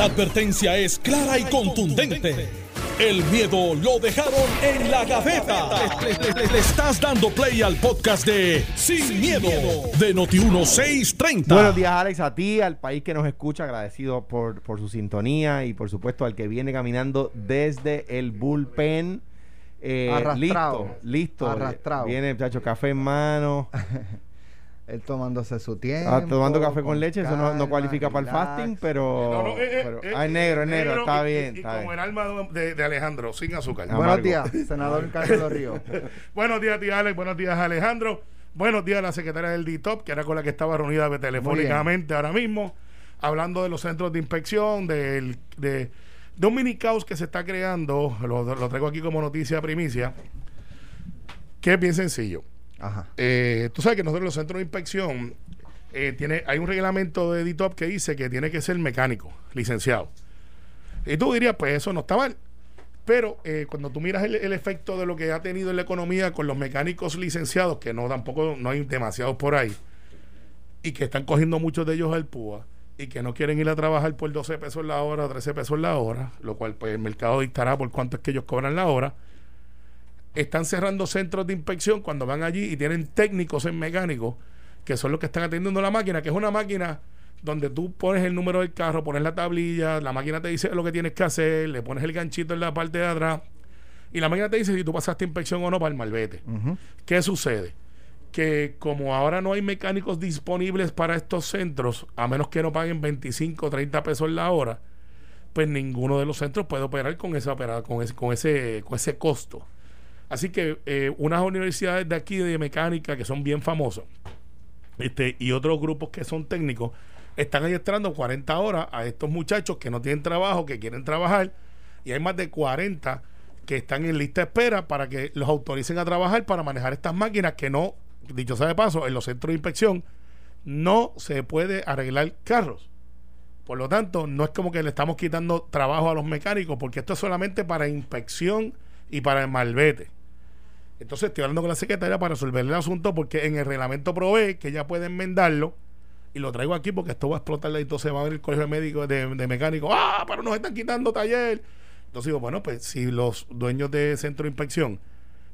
La advertencia es clara y contundente. El miedo lo dejaron en la gaveta. Le, estás dando play al podcast de Sin, miedo, de Noti1630. Buenos días, Alex, a ti, al país que nos escucha, agradecido por, por su sintonía y por supuesto al que viene caminando desde el bullpen. Eh, Arrastrado. Listo, listo. Arrastrado. Viene, muchacho, café en mano. Él tomándose su tiempo. Ah, tomando café con leche, eso no, no cualifica para el fasting, pero. No, no, eh, eh, pero- eh, ah, es negro, es eh, negro, está y- bien. Y, está como bien. el alma de, de Alejandro, sin azúcar. Ah, Buenos Amargo. días, senador Carlos Río. Buenos días, tía Alex. Buenos días, Alejandro. Buenos días a la secretaria del DITOP, que era con la que estaba reunida telefónicamente ahora mismo, hablando de los centros de inspección, del, de, de un mini caos que se está creando. Lo, lo traigo aquí como noticia primicia, que es bien sencillo. Ajá. Eh, tú sabes que nosotros los centros de inspección eh, tiene, hay un reglamento de DITOP que dice que tiene que ser mecánico, licenciado. Y tú dirías, pues eso no está mal. Pero eh, cuando tú miras el, el efecto de lo que ha tenido en la economía con los mecánicos licenciados, que no tampoco no hay demasiados por ahí, y que están cogiendo muchos de ellos al PUA, y que no quieren ir a trabajar por 12 pesos la hora, 13 pesos la hora, lo cual pues el mercado dictará por cuánto es que ellos cobran la hora, están cerrando centros de inspección cuando van allí y tienen técnicos en mecánicos que son los que están atendiendo la máquina, que es una máquina donde tú pones el número del carro, pones la tablilla, la máquina te dice lo que tienes que hacer, le pones el ganchito en la parte de atrás y la máquina te dice si tú pasaste inspección o no para el malvete. ¿Qué sucede? Que como ahora no hay mecánicos disponibles para estos centros, a menos que no paguen 25 o 30 pesos la hora, pues ninguno de los centros puede operar con esa con ese, con ese, con ese costo. Así que eh, unas universidades de aquí de mecánica que son bien famosas, este, y otros grupos que son técnicos, están adiestrando 40 horas a estos muchachos que no tienen trabajo, que quieren trabajar, y hay más de 40 que están en lista de espera para que los autoricen a trabajar para manejar estas máquinas que no, dicho sea de paso, en los centros de inspección no se puede arreglar carros. Por lo tanto, no es como que le estamos quitando trabajo a los mecánicos, porque esto es solamente para inspección y para el malvete. Entonces estoy hablando con la secretaria para resolver el asunto porque en el reglamento provee que ella puede enmendarlo y lo traigo aquí porque esto va a explotar. Y entonces va a haber el colegio de médicos de, de mecánicos, ah, pero nos están quitando taller. Entonces digo, bueno, pues si los dueños de centro de inspección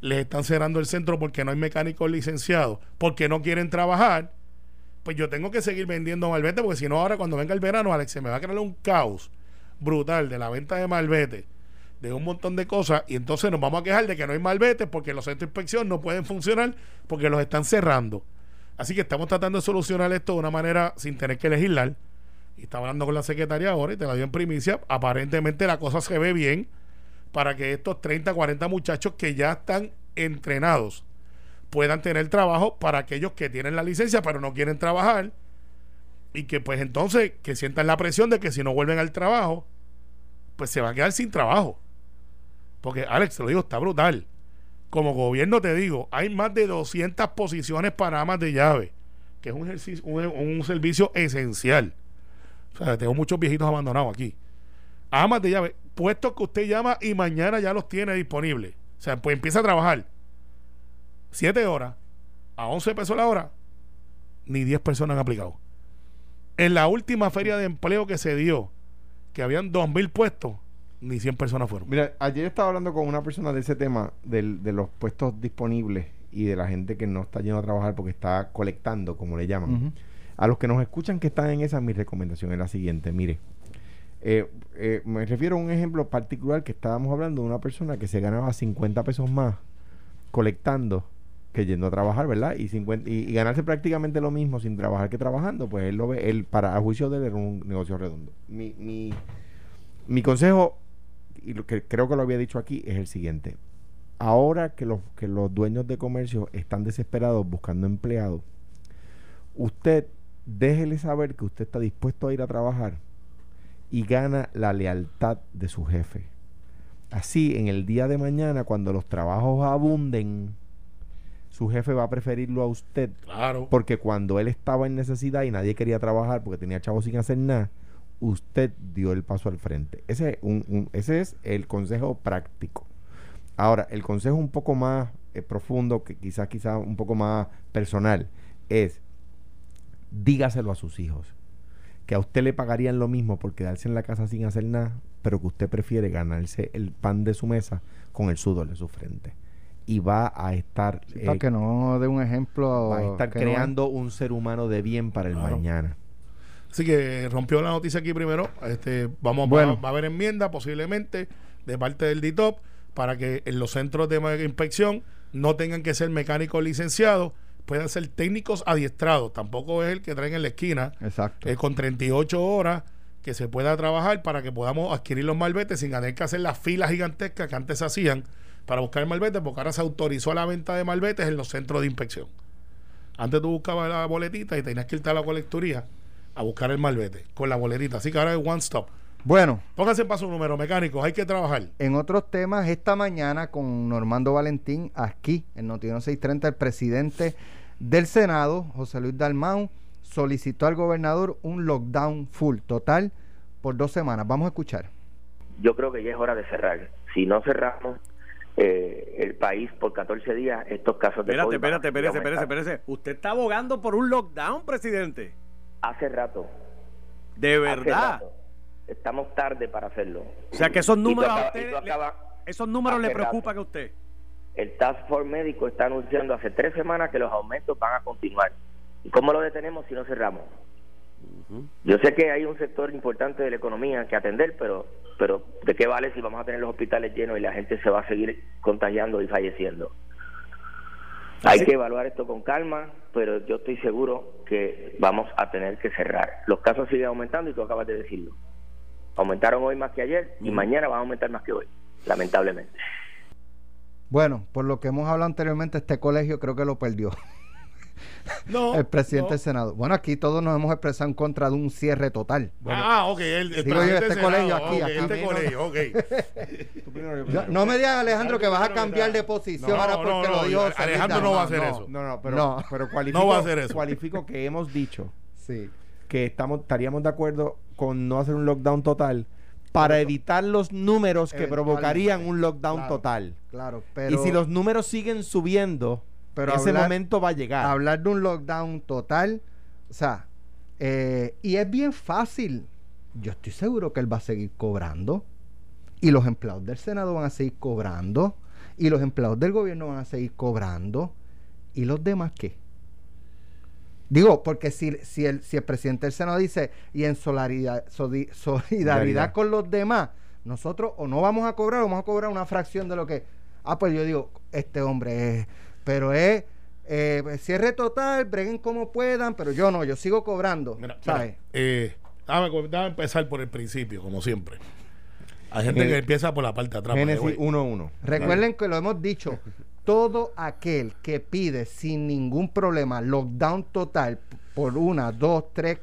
les están cerrando el centro porque no hay mecánicos licenciados, porque no quieren trabajar, pues yo tengo que seguir vendiendo malvete porque si no ahora cuando venga el verano, Alex, se me va a crear un caos brutal de la venta de malvete de un montón de cosas y entonces nos vamos a quejar de que no hay malvete porque los centros de inspección no pueden funcionar porque los están cerrando. Así que estamos tratando de solucionar esto de una manera sin tener que legislar. Y estaba hablando con la secretaria ahora y te la dio en primicia. Aparentemente la cosa se ve bien para que estos 30, 40 muchachos que ya están entrenados puedan tener trabajo para aquellos que tienen la licencia pero no quieren trabajar y que pues entonces que sientan la presión de que si no vuelven al trabajo pues se va a quedar sin trabajo. Porque, Alex, te lo digo, está brutal. Como gobierno te digo, hay más de 200 posiciones para amas de llave, que es un, servicio esencial. O sea, tengo muchos viejitos abandonados aquí. Amas de llave, puestos que usted llama y mañana ya los tiene disponibles. O sea, pues empieza a trabajar. 7 horas, a 11 pesos la hora, ni 10 personas han aplicado. En la última feria de empleo que se dio, que habían 2.000 puestos, ni 100 personas fueron. Mira, ayer estaba hablando con una persona de ese tema, del- de los puestos disponibles y de la gente que no está yendo a trabajar porque está colectando, como le llaman. A los que nos escuchan que están en esa, mi recomendación es la siguiente. Mire, eh, eh, me refiero a un ejemplo particular que estábamos hablando de una persona que se ganaba 50 pesos más colectando que yendo a trabajar, ¿verdad? Y, 50, y, y ganarse prácticamente lo mismo sin trabajar que trabajando, pues él lo ve, él, para a juicio de él era un negocio redondo. Mi, mi, mi consejo, y lo que creo que lo había dicho aquí, es el siguiente. Ahora que los, que los dueños de comercio están desesperados buscando empleados, usted déjele saber que usted está dispuesto a ir a trabajar y gana la lealtad de su jefe. Así, en el día de mañana, cuando los trabajos abunden, su jefe va a preferirlo a usted Claro. porque cuando él estaba en necesidad y nadie quería trabajar porque tenía chavos sin hacer nada, usted dio el paso al frente. Ese es, un- un- ese es el consejo práctico. Ahora, el consejo un poco más eh, profundo, que quizás quizás un poco más personal, es dígaselo a sus hijos. que a usted le pagarían lo mismo por quedarse en la casa sin hacer nada, pero que usted prefiere ganarse el pan de su mesa con el sudor de su frente. Y va a estar... para eh, que no dé un ejemplo... Va a estar no creando un ser humano de bien para el Claro. mañana. Así que rompió la noticia aquí primero. Este, vamos Bueno. va, va a haber enmienda posiblemente de parte del DITOP para que en los centros de inspección no tengan que ser mecánicos licenciados, puedan ser técnicos adiestrados. Tampoco es el que traen en la esquina Exacto. eh, con 38 horas que se pueda trabajar para que podamos adquirir los malbetes sin tener que hacer las filas gigantescas que antes se hacían para buscar el malvete, porque ahora se autorizó la venta de malbetes en los centros de inspección. Antes tú buscabas la boletita y tenías que irte a la colecturía a buscar el malvete con la boletita. Así que ahora es one stop. Bueno, Pónganse para su número, mecánicos, hay que trabajar. en otros temas, esta mañana con Normando Valentín, aquí en Noticiero 630, el presidente del Senado, José Luis Dalmau, solicitó al gobernador un lockdown full, total, por dos semanas. Vamos a escuchar. yo creo que ya es hora de cerrar. Si no cerramos eh, el país por 14 días, estos casos de Espérate, COVID espérate, espérate, espérate, espérate. Usted está abogando por un lockdown, presidente. Hace rato. De verdad. rato. Estamos tarde para hacerlo. O sea que esos números a usted le- Esos números le rato. preocupan a usted. El Task Force Médico está anunciando hace tres semanas que los aumentos van a continuar. ¿Y cómo lo detenemos si no cerramos? Yo sé que hay un sector importante de la economía que atender, pero pero ¿de qué vale si vamos a tener los hospitales llenos y la gente se va a seguir contagiando y falleciendo? Hay que evaluar esto con calma, pero yo estoy seguro que vamos a tener que cerrar. Los casos siguen aumentando y tú acabas de decirlo. Aumentaron hoy más que ayer y mañana van a aumentar más que hoy, lamentablemente. Bueno, por lo que hemos hablado anteriormente, este colegio creo que lo perdió No. el presidente no. del Senado. Bueno, aquí todos nos hemos expresado en contra de un cierre total. ah, ok. El, el Digo yo, presidente este colegio aquí, ok, aquí. Este Menos- colegio, ok. Tú primero, yo Yo- primero. no me digas, Alejandro, que vas a cambiar de posición no, ahora porque no, lo dijo Alejandro no va a hacer eso. No, no, pero, No. pero cualifico, No va a hacer eso. cualifico que hemos dicho Sí. que estamos estaríamos de acuerdo con no hacer un lockdown total para evitar los números que provocarían un lockdown Claro. total. Claro, pero y si los números siguen subiendo, Pero ese hablar- momento va a llegar. hablar de un lockdown total, o sea, eh, y es bien fácil. Yo estoy seguro que él va a seguir cobrando y los empleados del Senado van a seguir cobrando y los empleados del gobierno van a seguir cobrando y los demás qué. Digo, porque si, si, el, si el presidente del Senado dice y en solidaridad Solidaridad. con los demás, nosotros o no vamos a cobrar o vamos a cobrar una fracción de lo que... Ah, pues yo digo, este hombre es... Pero es... eh, cierre total, breguen como puedan, pero yo no, yo sigo cobrando. Mira, ¿sabes? mira, eh, déjame, déjame empezar por el principio, como siempre. Hay gente Gen- que empieza por la parte de atrás. Génesis by the way. 1-1. Recuerden que lo hemos dicho, todo aquel que pide sin ningún problema lockdown total por una, dos, tres,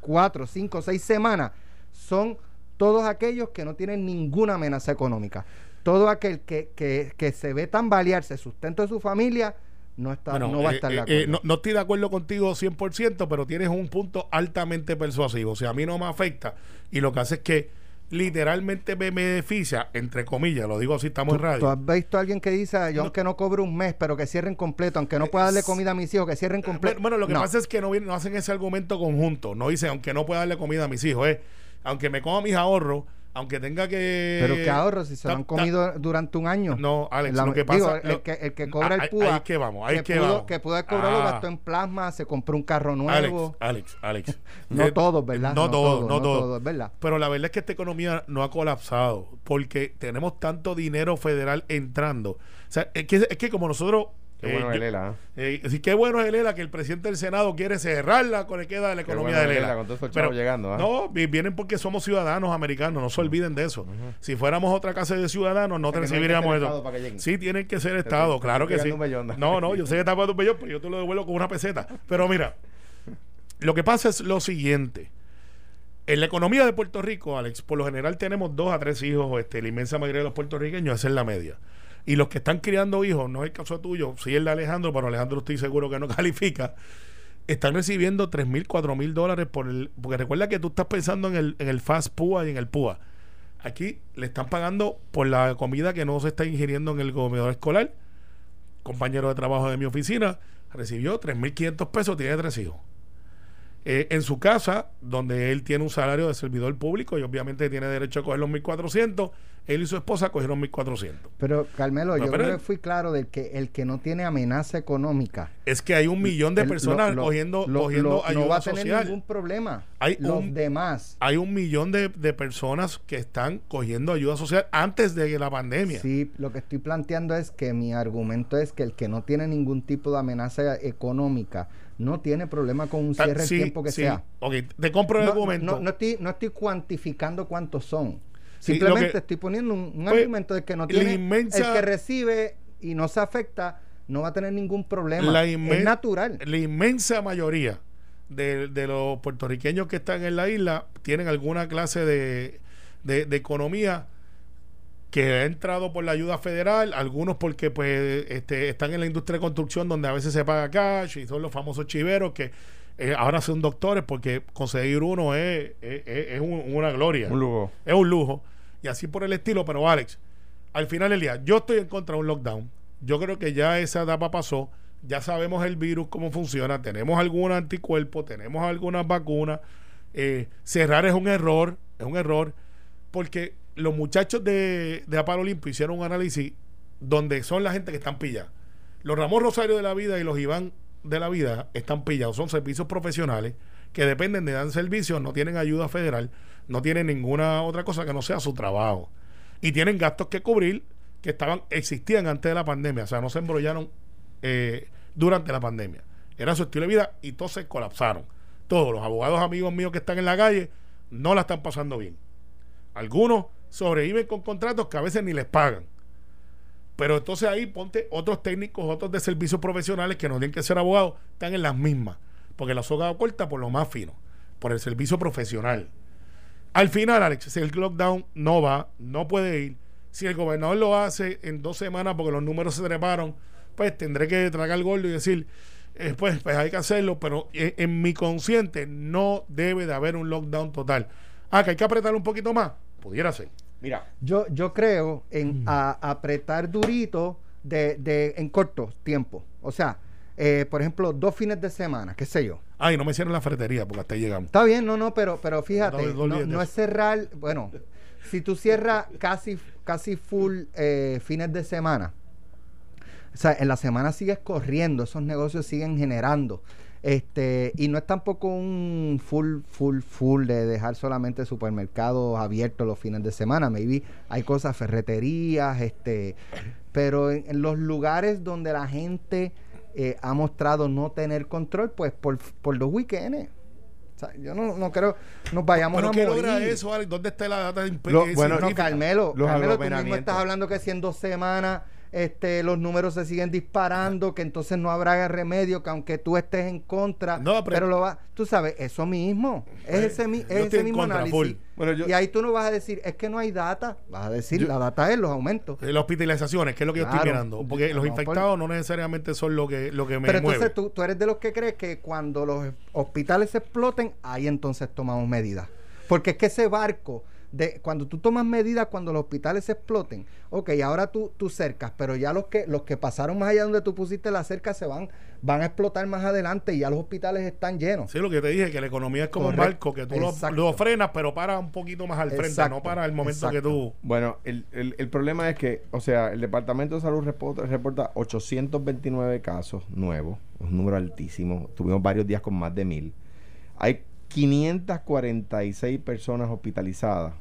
cuatro, cinco, seis semanas, son todos aquellos que no tienen ninguna amenaza económica. Todo aquel que, que, que se ve tambalearse el sustento de su familia, no, está, Bueno, no va a eh, estar de eh, acuerdo. eh, no, no estoy de acuerdo contigo 100%, pero tienes un punto altamente persuasivo. O sea, a mí no me afecta y lo que hace es que literalmente me beneficia, entre comillas, lo digo así, estamos en ¿Tú, radio. tú has visto a alguien que dice, yo No. aunque no cobre un mes, pero que cierren completo, aunque no pueda darle comida a mis hijos, que cierren completo? Bueno, bueno, lo que No. pasa es que no, no hacen ese argumento conjunto. No dicen, aunque no pueda darle comida a mis hijos, es, aunque me coma mis ahorros, aunque tenga que... Pero qué ahorro si se lo han ta- comido durante un año. No, Alex, La- lo que digo, pasa... el, lo- que, el que cobra Ahí- el PUA. Ahí que vamos, ahí que, pudo, vamos. que pudo haber cobrado, Ah. gastó en plasma, se compró un carro Alex, nuevo. Alex, Alex. No Eh, todos, ¿verdad? No, No todos, no, no todos. es verdad. Pero la verdad es que esta economía no ha colapsado porque tenemos tanto dinero federal entrando. O sea, es que, es que como nosotros... Qué eh, bueno yo- es Lela. ¿eh? eh, sí, qué bueno es el ELA que el presidente del Senado quiere cerrar la queda de la economía bueno ELA. Lela, con todos esos chavos llegando, ¿ah? No, vi- vienen porque somos ciudadanos americanos, no se olviden de eso. Si fuéramos otra clase de ciudadanos, no que recibiríamos eso. Sí, tienen que ser Te Estado, claro te que sí. No, no, yo sé que está pagando un bellón, pero yo te lo devuelvo con una peseta. Pero mira, lo que pasa es lo siguiente. En la economía de Puerto Rico, Alex, por lo general tenemos dos a tres hijos, este, la inmensa mayoría de los puertorriqueños, esa es la media. Y los que están criando hijos, no es el caso tuyo, sí el de Alejandro, pero Alejandro estoy seguro que no califica, están recibiendo 3 mil, 4 mil dólares por el... Porque recuerda que tú estás pensando en el, en el Fast PUA y en el PUA. Aquí le están pagando por la comida que no se está ingiriendo en el comedor escolar. Compañero de trabajo de mi oficina recibió 3.500 pesos, tiene tres hijos. Eh, en su casa, donde él tiene un salario de servidor público y obviamente tiene derecho a coger los 1.400. Él y su esposa cogieron 1.400. Pero, Carmelo, No, yo pero creo él- que fui claro de que el que no tiene amenaza económica. Es que hay un millón de personas lo- cogiendo, lo- cogiendo lo- ayuda no va a tener social. ningún problema. Hay Los un- demás. Hay un millón de, de personas que están cogiendo ayuda social antes de la pandemia. Sí, lo que estoy planteando es que mi argumento es que el que no tiene ningún tipo de amenaza económica no tiene problema con un cierre sí, el tiempo que sí. sea. Ok, te compro el No, argumento. no, no estoy, no estoy cuantificando cuántos son. Sí, Simplemente que- estoy poniendo un, un Pues, argumento de que no tiene inmensa- el que recibe y no se afecta no va a tener ningún problema. La es natural. La inmensa mayoría de, de los puertorriqueños que están en la isla tienen alguna clase de, de- de economía que ha entrado por la ayuda federal, algunos porque pues este, están en la industria de construcción donde a veces se paga cash y son los famosos chiveros que eh, ahora son doctores porque conseguir uno es, es- es- es un- una gloria. Un lujo. Es un lujo. Y así por el estilo, pero Alex, al final del día, yo estoy en contra de un lockdown. Yo creo que ya esa etapa pasó. Ya sabemos el virus, cómo funciona. Tenemos algún anticuerpo, tenemos algunas vacunas. Eh, cerrar es un error, es un error, porque los muchachos de, de Aparo hicieron un análisis donde son la gente que están pillados. Los Ramos Rosario de la vida y los Iván de la vida están pillados. Son servicios profesionales que dependen de dar servicios, no tienen ayuda federal, no tienen ninguna otra cosa que no sea su trabajo. Y tienen gastos que cubrir que estaban existían antes de la pandemia. O sea, no se embrollaron eh, durante la pandemia. Era su estilo de vida y todos se colapsaron. Todos los abogados amigos míos que están en la calle no la están pasando bien. Algunos sobreviven con contratos que a veces ni les pagan. Pero entonces ahí ponte otros técnicos, otros de servicios profesionales que no tienen que ser abogados, están en las mismas. Porque la soga corta por lo más fino, por el servicio profesional. Al final, Alex, si el lockdown no va, no puede ir. Si el gobernador lo hace en dos semanas porque los números se treparon, pues tendré que tragar el gordo y decir, eh, pues, pues hay que hacerlo, pero en, en mi consciente no debe de haber un lockdown total. Ah, que hay que apretar un poquito más, pudiera ser. Mira, Yo, yo creo Mm. en a- apretar durito de, de, en corto tiempo. O sea, eh, por ejemplo, dos fines de semana, qué sé yo. Ay, no me cierren la ferretería porque hasta ahí llegamos. Está bien, no, no, pero, pero fíjate, No, es cerrar, bueno, si tú cierras casi, casi full eh, fines de semana, o sea, en la semana sigues corriendo, esos negocios siguen generando. Este, y no es tampoco un full, full, full de dejar solamente supermercados abiertos los fines de semana. Maybe hay cosas, ferreterías, este, pero en, en los lugares donde la gente eh, ha mostrado no tener control, pues por, por los weekends. O sea, yo no, no creo nos vayamos ¿Pero a qué morir. logra eso, Alex? ¿Dónde está la data de Lo- bueno, No? Carmelo, Los Carmelo, tú mismo estás hablando que si en dos semanas este, los números se siguen disparando, que entonces no habrá remedio, que aunque tú estés en contra, No, pero- pero, lo va, tú sabes, eso mismo, es Eh, ese, mi- es ese mismo contra, análisis. full. Bueno, yo- y ahí tú no vas a decir, es que no hay data, vas a decir, Yo- la data es los aumentos. Eh, Las hospitalizaciones, que es lo que yo estoy mirando. Porque los infectados no necesariamente son lo que, lo que me Pero mueve. entonces tú, tú eres de los que crees que cuando los hospitales exploten, ahí entonces tomamos medidas. Porque es que ese barco, de cuando tú tomas medidas cuando los hospitales exploten, ok, ahora tú, tú cercas, pero ya los que, los que pasaron más allá donde tú pusiste la cerca se van, van a explotar más adelante y ya los hospitales están llenos. Sí, lo que te dije, que la economía es como un Correcto. barco, que tú lo, lo frenas, pero para un poquito más al frente, Exacto. no para el momento que tú... Bueno, el, el, el problema es que, o sea, el Departamento de Salud reporta, reporta 829 casos nuevos, un número altísimo. Tuvimos varios días con más de mil. Hay 546 personas hospitalizadas,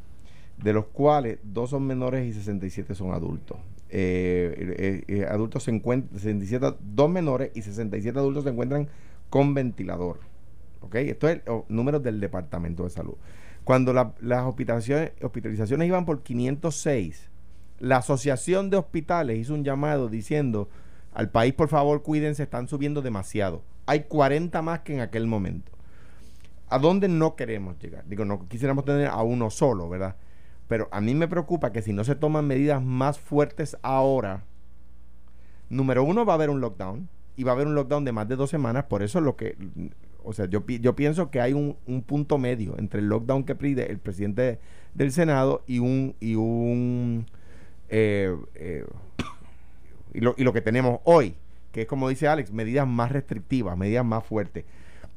de los cuales dos son menores y 67 son adultos. Eh, eh, eh, adultos se encuentran, 67, dos menores y 67 adultos se encuentran con ventilador. ¿Ok? Esto es el, o, números del Departamento de Salud. Cuando la- las hospitalizaciones, hospitalizaciones iban por 506, la Asociación de Hospitales hizo un llamado diciendo al país, por favor, cuídense, están subiendo demasiado. Hay 40 más que en aquel momento. ¿A dónde no queremos llegar? Digo, no quisiéramos tener a uno solo, ¿verdad? Pero a mí me preocupa que si no se toman medidas más fuertes ahora, número uno, va a haber un lockdown y va a haber un lockdown de más de dos semanas. Por eso lo que, o sea, yo, yo pienso que hay un, un punto medio entre el lockdown que pide el presidente del Senado y un y un eh, eh, y, lo, y lo que tenemos hoy, que es como dice Alex, medidas más restrictivas, medidas más fuertes.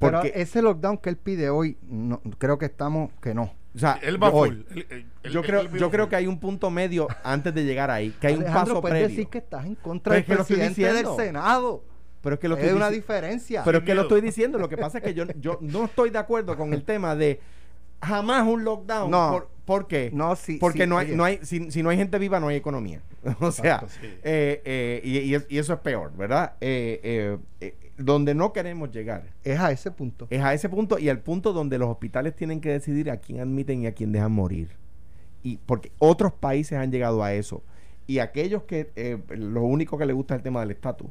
Pero Porque, ese lockdown que él pide hoy, no, creo que estamos, que no. O sea, Él va hoy, full. Él- él- él- yo creo, él yo creo full. que hay un punto medio antes de llegar ahí, que hay un paso puedes previo. decir que estás en contra Pero del presidente del. Senado. Pero es que lo Es estoy una diferencia. Pero es que lo estoy diciendo. Lo que pasa es que yo, yo no estoy de acuerdo con el tema de jamás un lockdown. No. ¿Por, ¿por qué? No, sí, Porque sí, no hay, oye. no hay, si, si no hay gente viva, no hay economía. o sea, Exacto, sí. eh, eh, y, y y eso es peor, ¿verdad? Eh, eh, eh, donde no queremos llegar es a ese punto. es a ese punto y al punto donde los hospitales tienen que decidir a quién admiten y a quién dejan morir. Y porque otros países han llegado a eso. Y aquellos que eh, lo único que les gusta es el tema del estatus.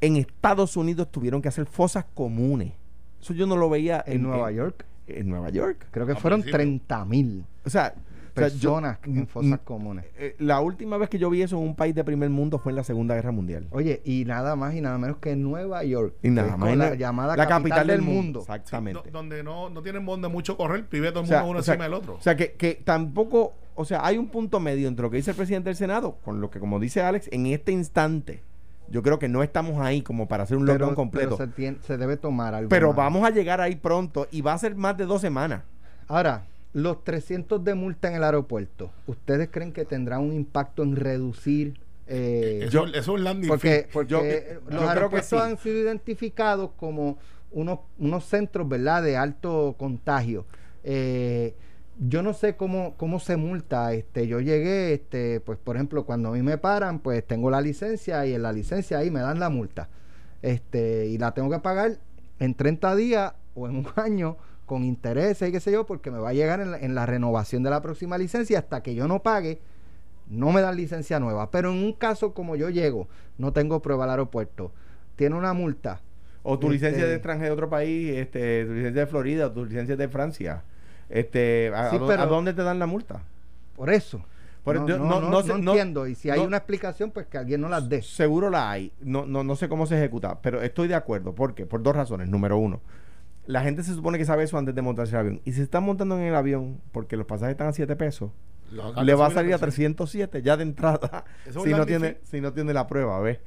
En Estados Unidos tuvieron que hacer fosas comunes. Eso yo no lo veía En Nueva York, En Nueva York. creo que Al fueron principio. 30 mil O sea, o sea, yo- personas en fosas comunes. eh, la última vez que yo vi eso en un país de primer mundo fue en la Segunda Guerra Mundial. Oye, y nada más y nada menos que Nueva York. Y nada más. en la llamada capital, del mundo. Exactamente. do- donde no, no tienen donde mucho correr, vive todo el O mundo sea, uno o sea, encima del otro. O sea, que, que tampoco, o sea, hay un punto medio entre lo que dice el presidente del Senado con lo que, como dice Alex, en este instante, yo creo que no estamos ahí como para hacer un Pero, lockdown completo. pero se, debe tomar algo. Pero más. vamos a llegar ahí pronto y va a ser más de dos semanas. Ahora, los 300 de multa en el aeropuerto, ¿ustedes creen que tendrá un impacto en reducir? eh, es un landing porque fee. porque Yo- los yo creo que aeropuertos sí. han sido identificados como unos, unos centros, ¿verdad?, de alto contagio. Eh, yo no sé cómo, cómo se multa. Este, yo llegué, este, pues, por ejemplo, cuando a mí me paran, pues tengo la licencia y en la licencia ahí me dan la multa. Este, y la tengo que pagar en 30 días o en un año con intereses y qué sé yo, porque me va a llegar en la, en la renovación de la próxima licencia hasta que yo no pague, no me dan licencia nueva. Pero en un caso como yo llego, no tengo prueba al aeropuerto, tiene una multa. O tu Este- licencia de extranjero de otro país, este, tu licencia de Florida, o tu licencia de Francia. Este, ¿a, Sí, pero- a dónde te dan la multa? Por eso. Por- no, yo- no, no- entiendo. Y si hay una explicación, pues que alguien no las dé. Seguro la hay. No, no, no sé cómo se ejecuta, pero estoy de acuerdo. ¿Por qué? Por dos razones. Número uno, la gente se supone que sabe eso antes de montarse el avión. Y si se están montando en el avión porque los pasajes están a 7 pesos, Lo le va a salir a precio. 307 ya de entrada si no, tiene, si no tiene la prueba, ¿ves?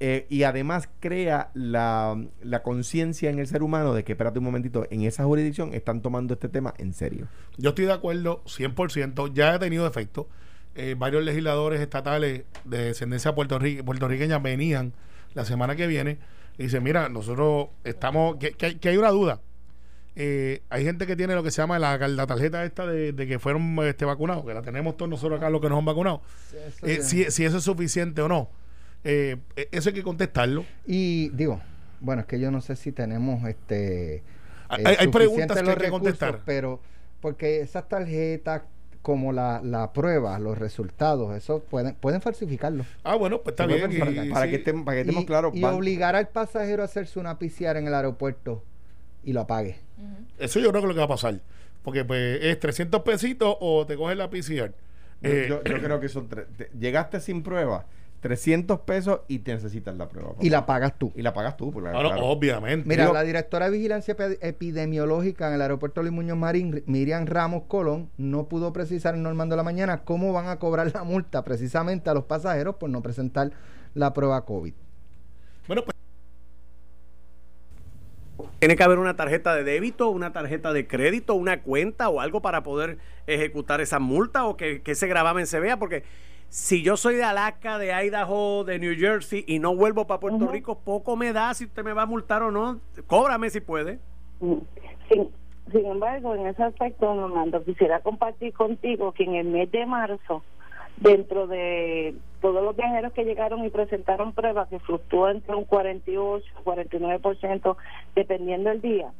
Eh, y además crea la, la conciencia en el ser humano de que, espérate un momentito, en esa jurisdicción están tomando este tema en serio. Yo estoy de acuerdo 100%, ya ha tenido efecto. Eh, varios legisladores estatales de descendencia puertorri- puertorriqueña venían la semana que viene y dicen, mira, nosotros estamos, que, que hay, que hay una duda. Eh, hay gente que tiene lo que se llama la, la tarjeta esta de, de que fueron este, vacunados, que la tenemos todos nosotros acá los que nos han vacunado. Eso Eh, si, si eso es suficiente o no. Eh, eh, eso hay que contestarlo. Y digo, bueno, es que yo no sé si tenemos este. Hay- hay preguntas que hay que contestar. Pero, porque esas tarjetas, como la, la prueba, los resultados, eso pueden, pueden falsificarlo. Ah, bueno, pues está bien. y- para, sí. que estemos, para que estemos y, claros. y van- obligar al pasajero a hacerse una PCR en el aeropuerto y lo apague. Eso yo creo que es lo que va a pasar. Porque pues es 300 pesitos o te coges la PCR. Yo, Eh, yo- yo creo que son tres. te- llegaste sin prueba, 300 pesos y te necesitas la prueba. Y la pagas tú. y la pagas tú. Porque, ah, no, claro. obviamente. Mira, Digo- la directora de Vigilancia Epi- Epidemiológica en el aeropuerto Luis Muñoz Marín, Miriam Ramos Colón, no pudo precisar en Normando de la Mañana cómo van a cobrar la multa precisamente a los pasajeros por no presentar la prueba COVID. Bueno, pues Tiene que haber una tarjeta de débito, una tarjeta de crédito, una cuenta o algo para poder ejecutar esa multa o que, que ese gravamen se vea, porque si yo soy de Alaska, de Idaho, de New Jersey y no vuelvo para Puerto. Rico, poco me da si usted me va a multar o no. Cóbrame si puede. Mm. Sin, sin embargo, en ese aspecto, Normando, quisiera compartir contigo que en el mes de marzo, dentro de todos los viajeros que llegaron y presentaron pruebas que fluctúan entre un 48 49%, dependiendo del día,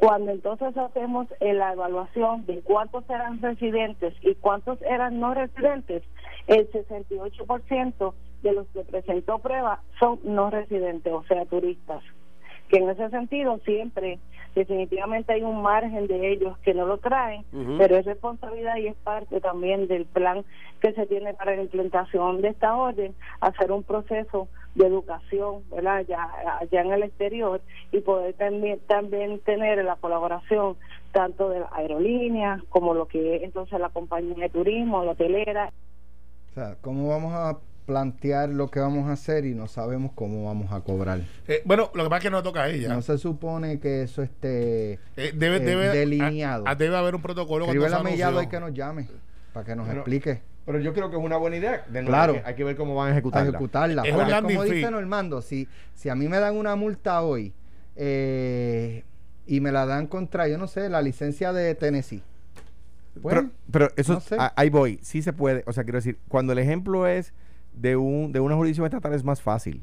cuando entonces hacemos la evaluación de cuántos eran residentes y cuántos eran no residentes, el 68% de los que presentó prueba son no residentes, o sea, turistas. Que en ese sentido siempre definitivamente hay un margen de ellos que no lo traen, pero es responsabilidad y es parte también del plan que se tiene para la implementación de esta orden, hacer un proceso de educación, ¿verdad? Ya allá en el exterior y poder también también tener la colaboración tanto de las aerolíneas como lo que es entonces la compañía de turismo, la hotelera O sea, ¿cómo vamos a plantear lo que vamos a hacer y no sabemos cómo vamos a cobrar. Eh, bueno, lo que pasa es que no toca a ella. No se supone que eso esté Eh, debe, eh, debe, delineado. a- a- debe haber un protocolo. Escribe la mellado y que nos llame para que nos Pero- explique. Pero yo creo que es una buena idea. De nuevo, Claro. hay que- Hay que ver cómo van a a ejecutarla. ejecutarla. Es landing como fee. dice Normando, si, si a mí me dan una multa hoy eh, y me la dan contra, yo no sé, la licencia de Tennessee. Pero, pero eso, no sé. a- ahí voy, sí se puede. O sea, quiero decir, cuando el ejemplo es de un de una jurisdicción estatal es más fácil.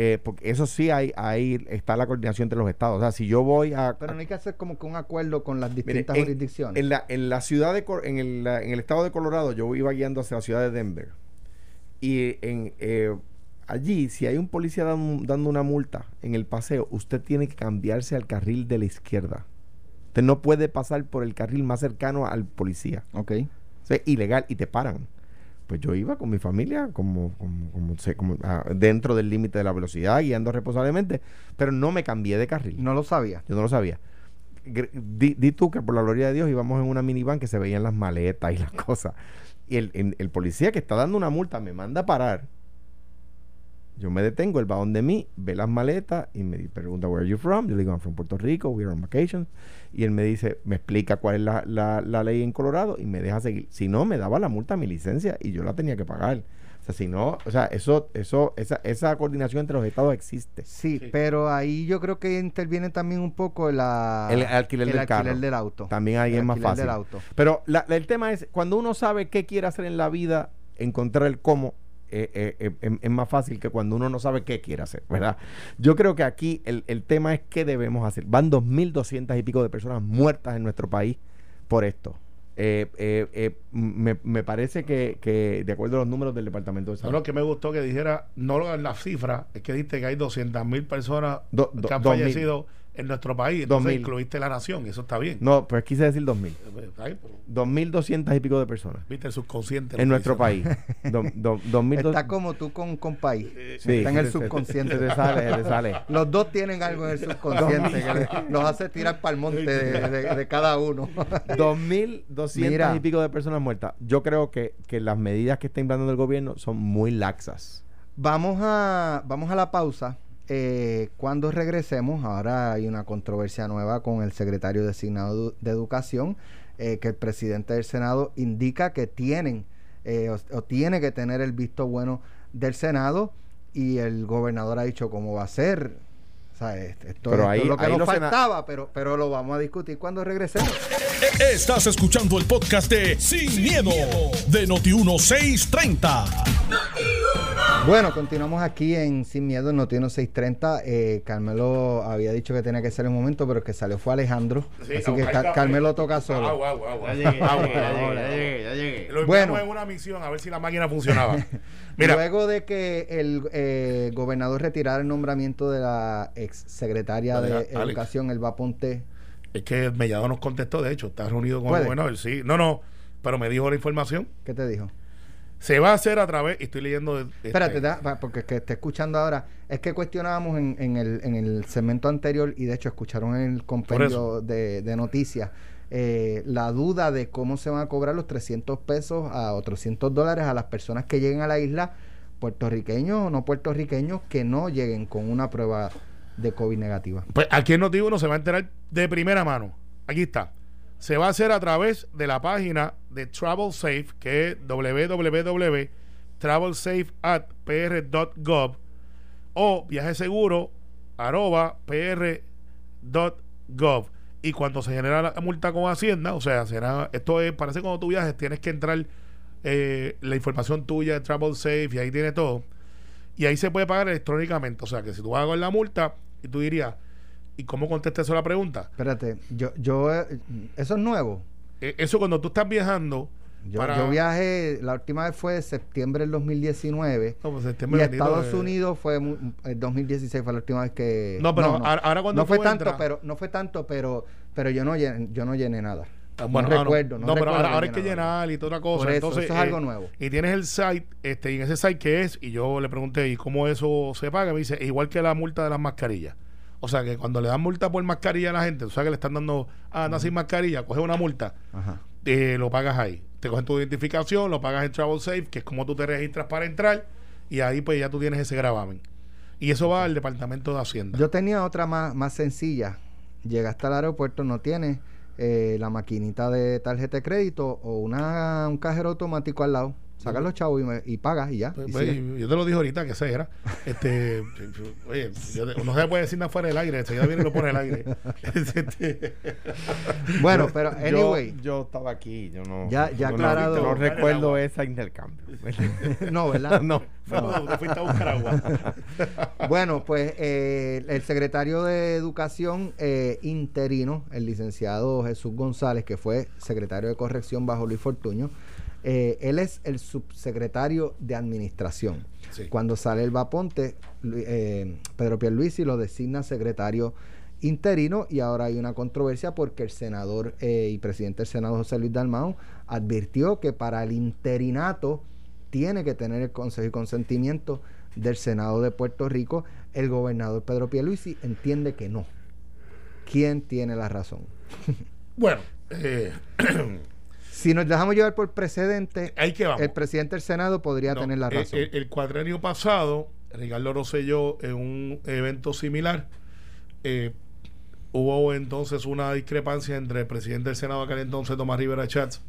Eh, porque eso sí, hay, ahí está la coordinación entre los estados. O sea, si yo voy a... pero no hay que hacer como que un acuerdo con las Mire, distintas en- jurisdicciones. En la, en la ciudad de en el, en el estado de Colorado, yo iba guiando hacia la ciudad de Denver. Y en eh, allí, si hay un policía dan- dando una multa en el paseo, usted tiene que cambiarse al carril de la izquierda. Usted no puede pasar por el carril más cercano al policía. ok. Es ilegal y te paran. Pues yo iba con mi familia como, como, como, sé, como, ah, dentro del límite de la velocidad, guiando responsablemente, pero no me cambié de carril. No lo sabía. Yo no lo sabía. Di, di tú que por la gloria de Dios íbamos en una minivan que se veían las maletas y las cosas. Y el, el- el policía que está dando una multa me manda a parar. Yo me detengo, él va donde mí, ve las maletas y me pregunta, ¿Where are you from? Yo le digo, I'm from Puerto Rico, we're on vacation. Y él me dice, me explica cuál es la, la- la ley en Colorado y me deja seguir. Si no, me daba la multa a mi licencia y yo la tenía que pagar. O sea, si no, o sea, eso, eso, esa, esa coordinación entre los estados existe. Sí, Sí. pero ahí yo creo que interviene también un poco la, El alquiler del carro. del auto. También ahí El es más alquiler fácil. del auto. Pero la- la- el tema es, cuando uno sabe qué quiere hacer en la vida, encontrar el cómo eh, eh, eh, em- es más fácil que cuando uno no sabe qué quiere hacer, ¿verdad? Yo creo que aquí el, el tema es qué debemos hacer. Van 2.200 y pico de personas muertas en nuestro país por esto. Me, me parece que, que, de acuerdo a los números del Departamento de Salud, lo que me gustó que dijera, no lo- la cifra, es que diste que hay 200 mil personas Do- do- que han fallecido en nuestro país. Dos Entonces mil. incluiste la nación, y eso está bien. no, pues quise decir 2.000. Eh, ay, pero, 2.200 y pico de personas Viste el subconsciente. lo en nuestro dice. país. Do- do- 2.200 Está como tú con, con país. Sí. Está en el Se- se- subconsciente. se te sale, se te sale. Los dos tienen algo en el subconsciente que le- los hace tirar para el monte de, de- de cada uno. 2.200 Mira. y pico de personas muertas. Yo creo que, que las medidas que está implantando el gobierno son muy laxas. Vamos a, vamos a la pausa. Eh, cuando regresemos, ahora hay una controversia nueva con el secretario designado de Educación, eh, que el presidente del Senado indica que tienen eh, o, o tiene que tener el visto bueno del Senado y el gobernador ha dicho cómo va a ser. O sea, es- esto, Pero esto ahí- es lo que ahí nos faltaba, pero, pero lo vamos a discutir cuando regresemos. Estás escuchando el podcast de Sin, miedo, de Noti1630. Bueno, continuamos aquí en Sin Miedo en Noticiero 630. Eh, Carmelo había dicho que tenía que ser un momento, pero el que salió fue Alejandro. Sí, así que Car-. Carmelo toca solo. Agua, agua, agua. Ya llegué, ya llegué, ya ya. Lo Bueno. en una misión a ver si la máquina funcionaba. Mira, Luego de que el eh, gobernador retirara el nombramiento de la ex secretaria de Alex. Educación, Elba Ponte, es que Mellado nos contestó, de hecho, está reunido con ¿Puede? el gobernador. Sí, no, no, pero me dijo la información. ¿qué te dijo? Se va a hacer a través, y estoy leyendo. de- este, Espérate, da- porque es que te escuchando ahora, es que cuestionábamos en, en el, en el segmento anterior y de hecho escucharon en el compendio de, de noticias eh, la duda de cómo se van a cobrar los 300 pesos a, o 300 dólares a las personas que lleguen a la isla, puertorriqueños o no puertorriqueños, que no lleguen con una prueba de COVID negativa. Pues aquí en Noti uno se va a enterar de primera mano. Aquí está. Se va a hacer a través de la página de Travel Safe, que es www.travelsafeatpr.gov o viaje seguro arroba pr.gov. Y cuando se genera la multa con Hacienda, o sea, será, esto es, parece cuando tú viajes, tienes que entrar eh, la información tuya de Travel Safe y ahí tiene todo. Y ahí se puede pagar electrónicamente. O sea, que si tú con la multa y tú dirías, ¿y cómo contesta eso la pregunta? Espérate, yo, yo, eh, eso es nuevo. Eh, Eso cuando tú estás viajando Yo, para... yo viajé, la última vez fue septiembre del 2019. No, pues, Y septiembre bendito, Estados eh, Unidos fue el 2016 fue la última vez que No, pero ahora- ahora cuando no fue tanto pero no fue tanto pero pero yo no llené, yo no llené nada Ah, bueno, no ah, recuerdo no, no, pero ahora, ahora hay que llenar y toda otra cosa. Por eso, Entonces, eso es eh, algo nuevo. Y tienes el site, este, y en ese site que es, y yo le pregunté, ¿y cómo eso se paga? Me dice, igual que la multa de las mascarillas. O sea que cuando le dan multa por mascarilla a la gente, tú sabes que le están dando, ah, anda sin mascarilla, coge una multa, Ajá. eh, lo pagas ahí. Te cogen tu identificación, lo pagas en Travel Safe, que es como tú te registras para entrar, y ahí pues ya tú tienes ese gravamen. Y eso va al Departamento de Hacienda. Yo tenía otra más, más sencilla. Llegaste al aeropuerto, no tienes eh, la maquinita de tarjeta de crédito o una, un cajero automático al lado. Sacas los chavos y, me- y pagas y ya. Pues, y pues, yo te lo dije ahorita que ese era. Este, oye, yo te- no se puede decir nada fuera del aire, enseguida viene y lo pone el aire. Este, bueno, pero anyway, Yo, estaba aquí, yo no. Ya- ya no- aclarado. No, recuerdo ese intercambio. no, ¿verdad? no. fue cuando te fuiste a buscar agua. Bueno, pues eh, el secretario de Educación eh, interino, el licenciado Jesús González, que fue secretario de corrección bajo Luis Fortuño, eh, él es el subsecretario de Administración. Sí. Cuando sale el Vaponte, eh, Pedro Pierluisi lo designa secretario interino y ahora hay una controversia porque el senador eh, y presidente del Senado José Luis Dalmau advirtió que para el interinato tiene que tener el consejo y consentimiento del Senado de Puerto Rico. El gobernador Pedro Pierluisi entiende que no. ¿Quién tiene la razón? Bueno, eh, Si nos dejamos llevar por precedente, ahí que vamos. el presidente del Senado podría No, tener la eh, razón. El, el cuadrenio pasado, Ricardo Rosselló, en un evento similar, eh, hubo entonces una discrepancia entre el presidente del Senado aquel entonces, Tomás Rivera Chats,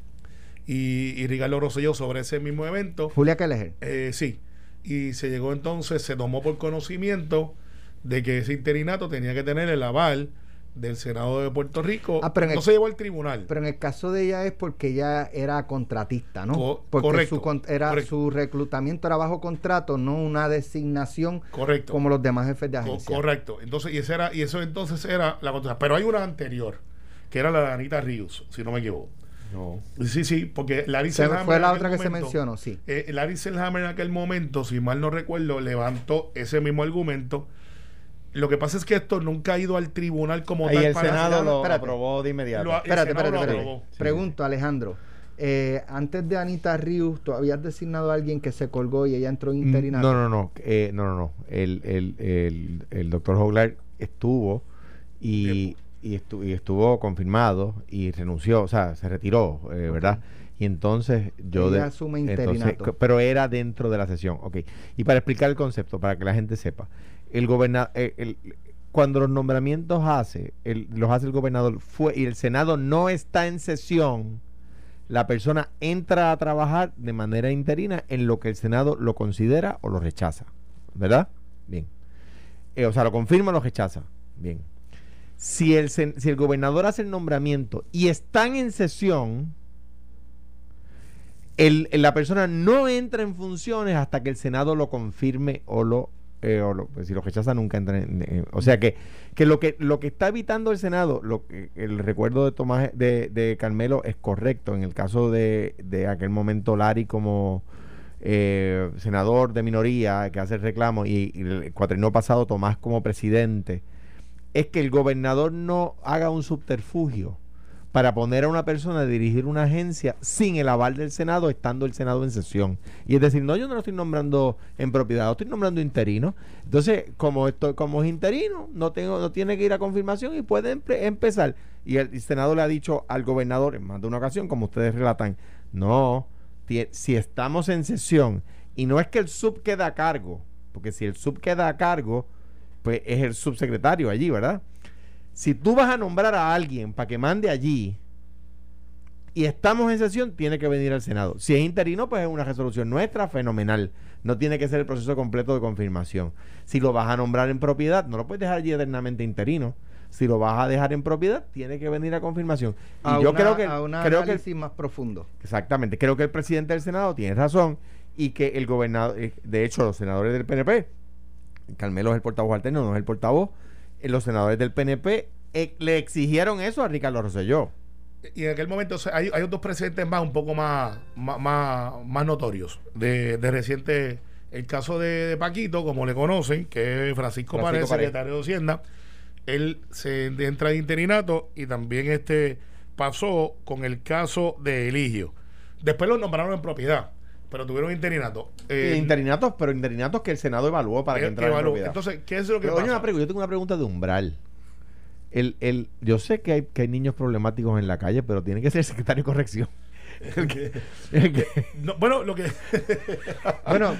y, y Ricardo Rosselló sobre ese mismo evento. Julia Kelleher. Eh, sí, y se llegó entonces, se tomó por conocimiento de que ese interinato tenía que tener el aval del Senado de Puerto Rico. Ah, pero en no el- se llevó al tribunal. Pero en el caso de ella es porque ella era contratista, ¿no? Co- porque correcto, su, con- era, correcto. su reclutamiento era bajo contrato, no una designación Correcto. como los demás jefes de Co- agencia. correcto. Entonces, y, ese era, y eso entonces era la contratación. Pero hay una anterior, que era la de Anita Ríos, si no me equivoco. No. Sí, sí, porque Larry Se me Selhammer fue la otra que se momento- mencionó, sí. Eh, Larry Selhammer en aquel momento, si mal no recuerdo, levantó ese mismo argumento. Lo que pasa es que esto nunca ha ido al tribunal como Ahí tal. el para- Senado lo espérate. aprobó de inmediato. Lo- Espérate, espérate, lo espérate. aprobó. Pregunto, Alejandro. eh, antes de Anita Rius, ¿tú habías designado a alguien que se colgó y ella entró en interinato? No, no, no. eh, no, no, no. El, el, el, el doctor Hoglar estuvo y, y, estu- y estuvo confirmado y renunció, o sea, se retiró, eh, ¿verdad? Y entonces yo... Ella de- asume entonces, pero era dentro de la sesión, ok. Y para explicar el concepto, para que la gente sepa, el gobernador... cuando los nombramientos hace, el- los hace el gobernador fue y el Senado no está en sesión, la persona entra a trabajar de manera interina en lo que el Senado lo considera o lo rechaza. ¿Verdad? Bien. Eh, o sea, lo confirma o lo rechaza. Bien. Si el, si el gobernador hace el nombramiento y están en sesión, el- la persona no entra en funciones hasta que el Senado lo confirme o lo... eh, o lo- si lo rechaza nunca entra en, en- o sea que, que lo que lo que está evitando el Senado lo que el recuerdo de Tomás de, de Carmelo es correcto. En el caso de, de aquel momento Lari como eh, senador de minoría que hace el reclamo y, y el cuatrienio pasado Tomás como presidente es que el gobernador no haga un subterfugio para poner a una persona a dirigir una agencia sin el aval del Senado, estando el Senado en sesión. Y es decir, no, yo no lo estoy nombrando en propiedad, lo estoy nombrando interino. Entonces, como esto, como es interino, no tengo, no tiene que ir a confirmación y puede empe- empezar. Y el, el Senado le ha dicho al gobernador en más de una ocasión, como ustedes relatan, no, si estamos en sesión y no es que el sub queda a cargo, porque si el sub queda a cargo, pues es el subsecretario allí, ¿verdad? Si tú vas a nombrar a alguien para que mande allí y estamos en sesión, tiene que venir al Senado. Si es interino, pues es una resolución nuestra, fenomenal. No tiene que ser el proceso completo de confirmación. Si lo vas a nombrar en propiedad, no lo puedes dejar allí eternamente interino. Si lo vas a dejar en propiedad, tiene que venir a confirmación. Y A yo una- creo que, a creo que más profundo. Exactamente. Creo que el presidente del Senado tiene razón y que el gobernador, eh, de hecho, los senadores del PNP, Carmelo es el portavoz alterno, no es el portavoz, los senadores del PNP eh, le exigieron eso a Ricardo Rosselló. Y en aquel momento hay, hay otros precedentes más, un poco más, más, más, más notorios. De, de reciente, el caso de, de Paquito, como le conocen, que es Francisco, Francisco Pared, Pared. secretario de Hacienda. Él se entra de interinato y también este pasó con el caso de Eligio. Después lo nombraron en propiedad, pero tuvieron interinato. Eh, Eh, interinatos, pero interinatos que el Senado evaluó para que eh, entrara en propiedad. Entonces, ¿qué es lo que Pero, oye, pasa? una pregunta, yo tengo una pregunta de umbral. El, el, yo sé que hay, que hay niños problemáticos en la calle, pero tiene que ser secretario de corrección. No, bueno, lo que. Bueno,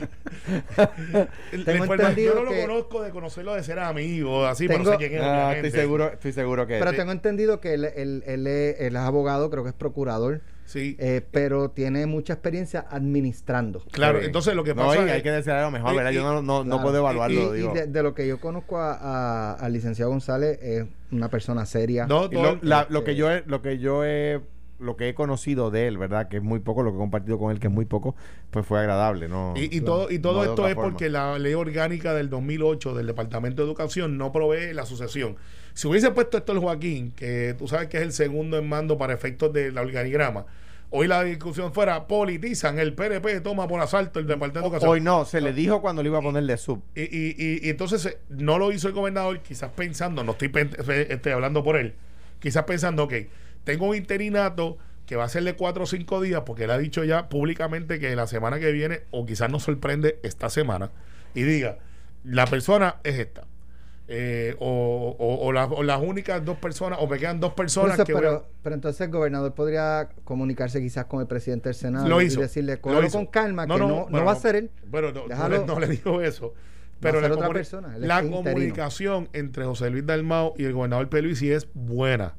Tengo entendido yo no lo que- conozco de conocerlo de ser amigo, así, pero Tengo- sé quién es. Ah, obviamente. estoy seguro, estoy seguro que pero tengo entendido que él, él- él es, él es abogado, creo que es procurador, Sí, eh, pero tiene mucha experiencia administrando. claro. Sí. entonces lo que no, pasa y es. hay que desear lo mejor, y- ¿verdad? y- Yo no, no, no puedo evaluarlo, Y, de, de lo que yo conozco a- a- al licenciado González, es una persona seria. No, todo- lo, la- lo que yo he, lo que yo he lo que he conocido de él, ¿verdad? Que es muy poco, lo que he compartido con él, que es muy poco, pues fue agradable, ¿no? Y, y todo, y todo No esto es forma. porque la ley orgánica del 2008 del Departamento de Educación no provee la sucesión. Si hubiese puesto esto el Joaquín, que tú sabes que es el segundo en mando para efectos de la organigrama, hoy la discusión fuera politizan, el PNP toma por asalto el Departamento de Educación. Hoy no, se le dijo cuando le iba a poner de sub. Y, y- y- y entonces eh, no lo hizo el gobernador, quizás pensando, no estoy, eh, estoy hablando por él, quizás pensando, ok, tengo un interinato que va a ser de cuatro o cinco días, porque él ha dicho ya públicamente que la semana que viene, o quizás nos sorprende esta semana, y diga, la persona es esta. Eh, o, o- o la- o las únicas dos personas, o me quedan dos personas que a- pero, pero entonces el gobernador podría comunicarse quizás con el presidente del Senado lo y decirle, lo hizo. con calma, que no, no bueno, va a ser él. Bueno, no, no Déjalo. le, no le digo eso. Pero la, comuni- persona, la comunicación entre José Luis Dalmau y el gobernador Peluisi es buena,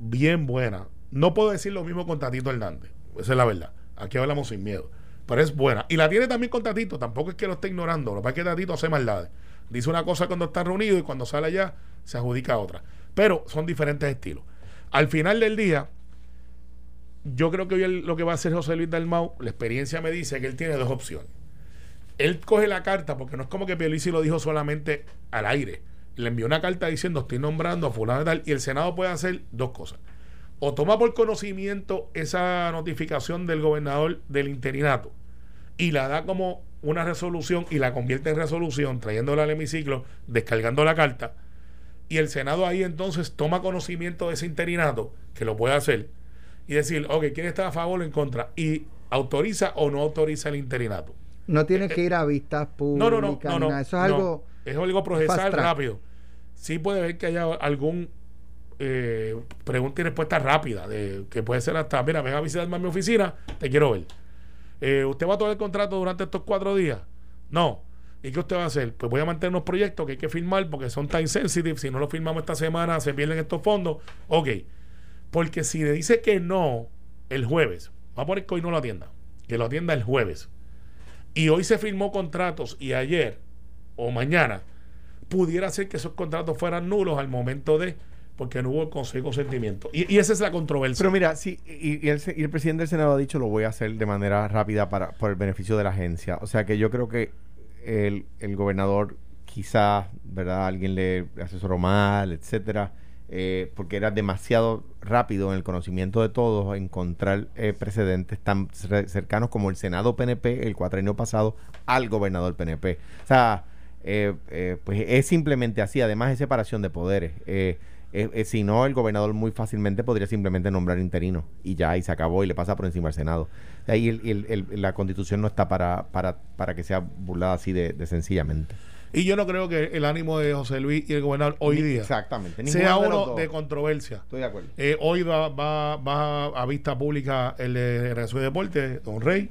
bien buena. No puedo decir lo mismo con Tatito Hernández, esa es la verdad. Aquí hablamos sin miedo, pero es buena. Y la tiene también con Tatito, tampoco es que lo esté ignorando, lo que pasa es que Tatito hace maldades. Dice una cosa cuando está reunido y cuando sale allá se adjudica otra. Pero son diferentes estilos. Al final del día, yo creo que hoy lo que va a hacer José Luis Dalmau, la experiencia me dice que él tiene dos opciones. Él coge la carta, porque no es como que Pierluisi lo dijo solamente al aire. Le envió una carta diciendo estoy nombrando a fulano de tal, y el Senado puede hacer dos cosas. O toma por conocimiento esa notificación del gobernador del interinato y la da como una resolución y la convierte en resolución, trayéndola al hemiciclo, descargando la carta, y el Senado ahí entonces toma conocimiento de ese interinato, que lo puede hacer, y decir, ok, ¿quién está a favor o en contra? Y autoriza o no autoriza el interinato. No tiene Eh, que ir a vistas No, públicas. no, no, no. Eso es algo. Es algo procesal rápido. Sí puede ver que haya algún eh, pregunta y respuesta rápida, de, que puede ser hasta, mira, ven a visitarme a mi oficina, te quiero ver. Eh, ¿Usted va a tomar el contrato durante estos cuatro días? No. ¿Y qué usted va a hacer? Pues voy a mantener unos proyectos que hay que firmar porque son time sensitive. Si no lo firmamos esta semana, se pierden estos fondos. Ok. Porque si le dice que no el jueves, va a poner que hoy no lo atienda, que lo atienda el jueves. Y hoy se firmó contratos y ayer o mañana pudiera ser que esos contratos fueran nulos al momento de porque no hubo consejo consentimiento. Y, esa es la controversia. Pero mira, sí, y, el, y el presidente del Senado ha dicho lo voy a hacer de manera rápida para por el beneficio de la agencia. O sea que yo creo que el, el gobernador quizás, ¿verdad? Alguien le asesoró mal, etcétera, eh, porque era demasiado rápido en el conocimiento de todos encontrar eh, precedentes tan cer- cercanos como el Senado PNP el cuatrenio pasado al gobernador PNP. O sea, eh, eh, pues es simplemente así. Además, es separación de poderes. Eh, eh, si no, el gobernador muy fácilmente podría simplemente nombrar interino y ya, y se acabó y le pasa por encima al Senado. Ahí el- el- el- la constitución no está para, para, para que sea burlada así de, de sencillamente. Y yo no creo que el ánimo de José Luis y el gobernador hoy día Exactamente. sea de uno de controversia. Estoy de acuerdo. Eh, hoy va, va, va a vista pública el de Regreso de Deporte, Don Rey.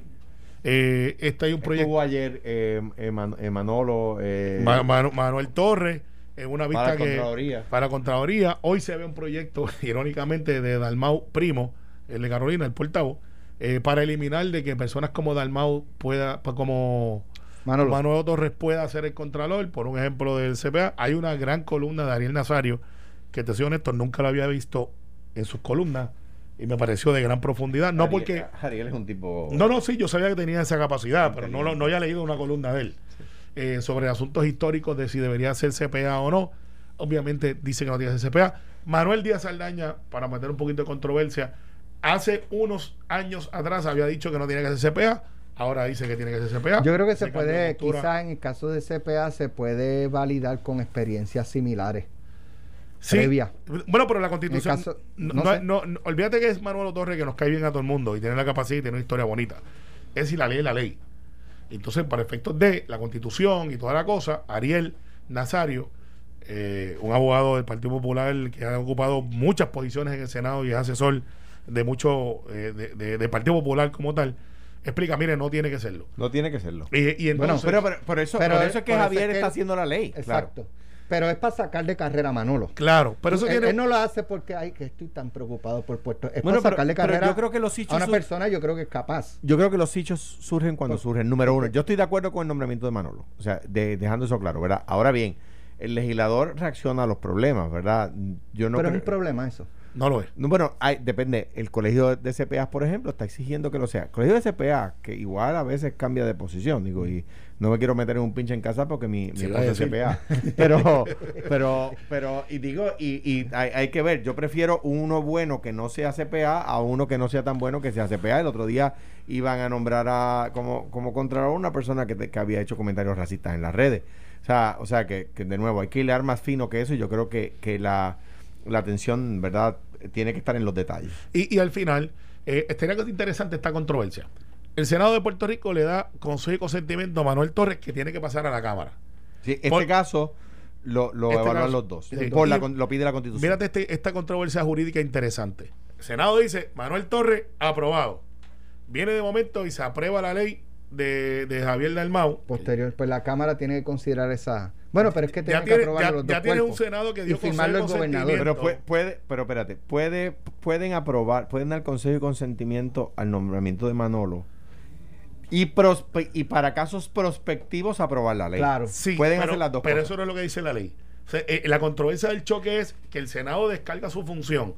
Eh, este hay un proyecto. Estuvo ayer eh, eh, Man- eh, Manolo. eh, Ma- Manu- Manuel Torres, en una vista Para que. Contraloría. Para Contraloría. Hoy se ve un proyecto, irónicamente, de Dalmau Primo, el de Carolina, el portavoz, eh, para eliminar de que personas como Dalmau pueda, como Manolo. Manuel Torres pueda ser el Contralor, por un ejemplo del CPA. Hay una gran columna de Ariel Nazario, que te soy honesto, nunca la había visto en sus columnas y me pareció de gran profundidad. No Ariel- porque. Ariel es un tipo. No, no, sí, yo sabía que tenía esa capacidad, pero no, lo- no había leído una columna de él eh, sobre asuntos históricos de si debería ser CPA o no. Obviamente dice que no tiene que ser CPA. Manuel Díaz Saldaña, para meter un poquito de controversia, hace unos años atrás había dicho que no tenía que ser CPA, ahora dice que tiene que ser CPA. Yo creo que se puede, quizás en el caso de CPA, se puede validar con experiencias similares. Sí. previa. Bueno, pero la constitución. Caso- no, no no- sé. no- no- olvídate que es Manuel Torres que nos cae bien a todo el mundo y tiene la capacidad y tiene una historia bonita. Es si la ley es la ley. Entonces, para efectos de la constitución y toda la cosa, Ariel Nazario, eh, un abogado del Partido Popular que ha ocupado muchas posiciones en el Senado y es asesor de mucho, eh, de, Partido Popular como tal, explica, mire, no tiene que serlo. No tiene que serlo. Y, y Bueno, entonces, Pero, pero por eso, Pero por eso es que Javier es que está él- haciendo la ley. Exacto. Pero es para sacar de carrera a Manolo. claro, pero eso él, tiene... él no lo hace porque ay que estoy tan preocupado por Puerto. Es Bueno, para sacarle pero carrera yo creo que los hechos a una son- persona, yo creo que es capaz. Yo creo que los hechos surgen cuando Pues- surgen. Número uno, yo estoy de acuerdo con el nombramiento de Manolo. O sea, de- dejando eso claro, ¿verdad? Ahora bien, el legislador reacciona a los problemas, ¿verdad? Yo no pero es un problema eso. No lo es. No, bueno, hay, depende. El colegio de CPA, por ejemplo, está exigiendo que lo sea. El colegio de CPA, que igual a veces cambia de posición, digo, y no me quiero meter en un pinche en casa porque mi, mi esposa es CPA. Pero, pero, pero, y digo, y, y hay, hay que ver, yo prefiero uno bueno que no sea CPA a uno que no sea tan bueno que sea CPA. El otro día iban a nombrar a, como, como contralor una persona que, te- que había hecho comentarios racistas en las redes. O sea, o sea que, que de nuevo hay que hilar más fino que eso y yo creo que, que la, la atención, ¿verdad? Tiene que estar en los detalles. Y, y al final, eh, estaría interesante esta controversia. El Senado de Puerto Rico le da consejo y consentimiento a Manuel Torres que tiene que pasar a la Cámara. Sí, este Por- caso lo, lo Este evalúan caso, los dos. sí. Por la lo pide la Constitución. Mírate este- esta controversia jurídica interesante. El Senado dice, Manuel Torres, aprobado. Viene de momento y se aprueba la ley de, de Javier Dalmau. Posterior, pues la Cámara tiene que considerar esa. Bueno, pero es que tiene Ya que tiene, aprobarlo ya, los ya dos tiene un cuerpos. Senado que y dio firmarlo el y gobernador. pero puede, puede, pero espérate, puede, pueden aprobar, pueden dar consejo y consentimiento al nombramiento de Manolo y, prospe- y para casos prospectivos aprobar la ley. Claro. Sí, pueden pero, hacer las dos pero cosas. eso no es lo que dice la ley. O sea, eh, la controversia del choque es que el Senado descarga su función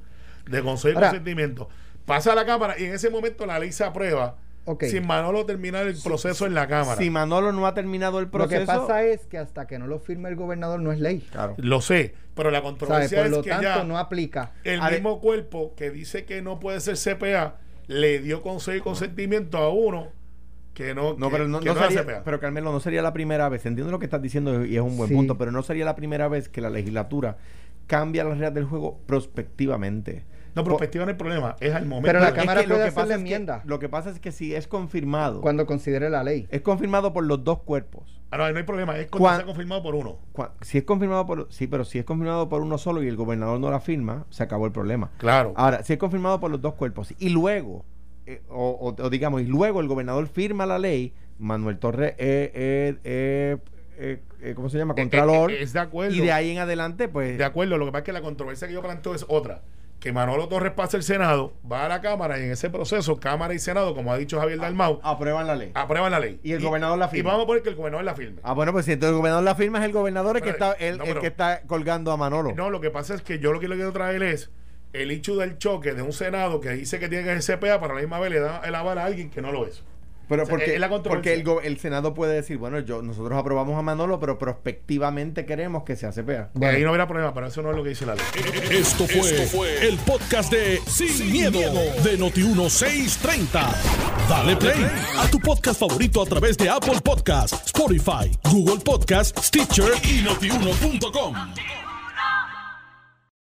de consejo y consentimiento, pasa a la Cámara y en ese momento la ley se aprueba Sin Manolo terminar el proceso en la Cámara. Si Manolo no ha terminado el Lo proceso, que pasa es que hasta que no lo firme el gobernador no es ley. claro. Lo sé, pero la ¿Sabe? controversia Por es lo que tanto, ya no aplica. el A mismo cuerpo que dice que no puede ser CPA le dio consejo y consentimiento a uno que no, No, que- pero no, que no era sería, CPA. pero Carmelo, no sería la primera vez. Entiendo lo que estás diciendo y es un buen Sí. punto, pero no sería la primera vez que la legislatura cambia las reglas del juego prospectivamente. No, prospectiva no hay problema, es al momento. Pero la Es que Cámara lo puede que hacer pasa la es que- enmienda. lo que pasa es que si es confirmado, Cuando considere la ley. es confirmado por los dos cuerpos. Ah, no, no hay problema, es cuando Cuan- se ha confirmado por uno. Si es confirmado por, sí, pero si es confirmado por uno solo y el gobernador no la firma, se acabó el problema. Claro. Ahora, si es confirmado por los dos cuerpos y luego, eh, o, o- o digamos, y luego el gobernador firma la ley, Manuel Torres, eh, eh, eh, eh, eh, ¿cómo se llama? Contralor. eh, eh, es de acuerdo. y de ahí en adelante, pues. De acuerdo, lo que pasa es que la controversia que yo planteo es otra. Que Manolo Torres pasa el Senado, va a la Cámara y en ese proceso, Cámara y Senado, como ha dicho Javier Dalmau, aprueban la ley. aprueban la ley. Y el gobernador la Y firma. vamos a poner que el gobernador la firme. Ah, bueno, pues si entonces el gobernador la firma es el gobernador el que está, el, no, el que está colgando a Manolo. No, lo que pasa es que yo lo que le quiero traer es el hecho del choque de un Senado que dice que tiene que ser CPA, para la misma vez le da el aval a alguien que no lo es. Pero O sea, porque, es la controversia. porque el, Senado puede decir, bueno, yo nosotros aprobamos a Manolo, pero prospectivamente queremos que sea CPA. Que Ahí no habrá problema, pero eso no es lo que dice la ley. Esto fue, el podcast de Sin, miedo, de Noti1630. Dale play a tu podcast favorito a través de Apple Podcasts, Spotify, Google Podcasts, Stitcher y notiuno.com.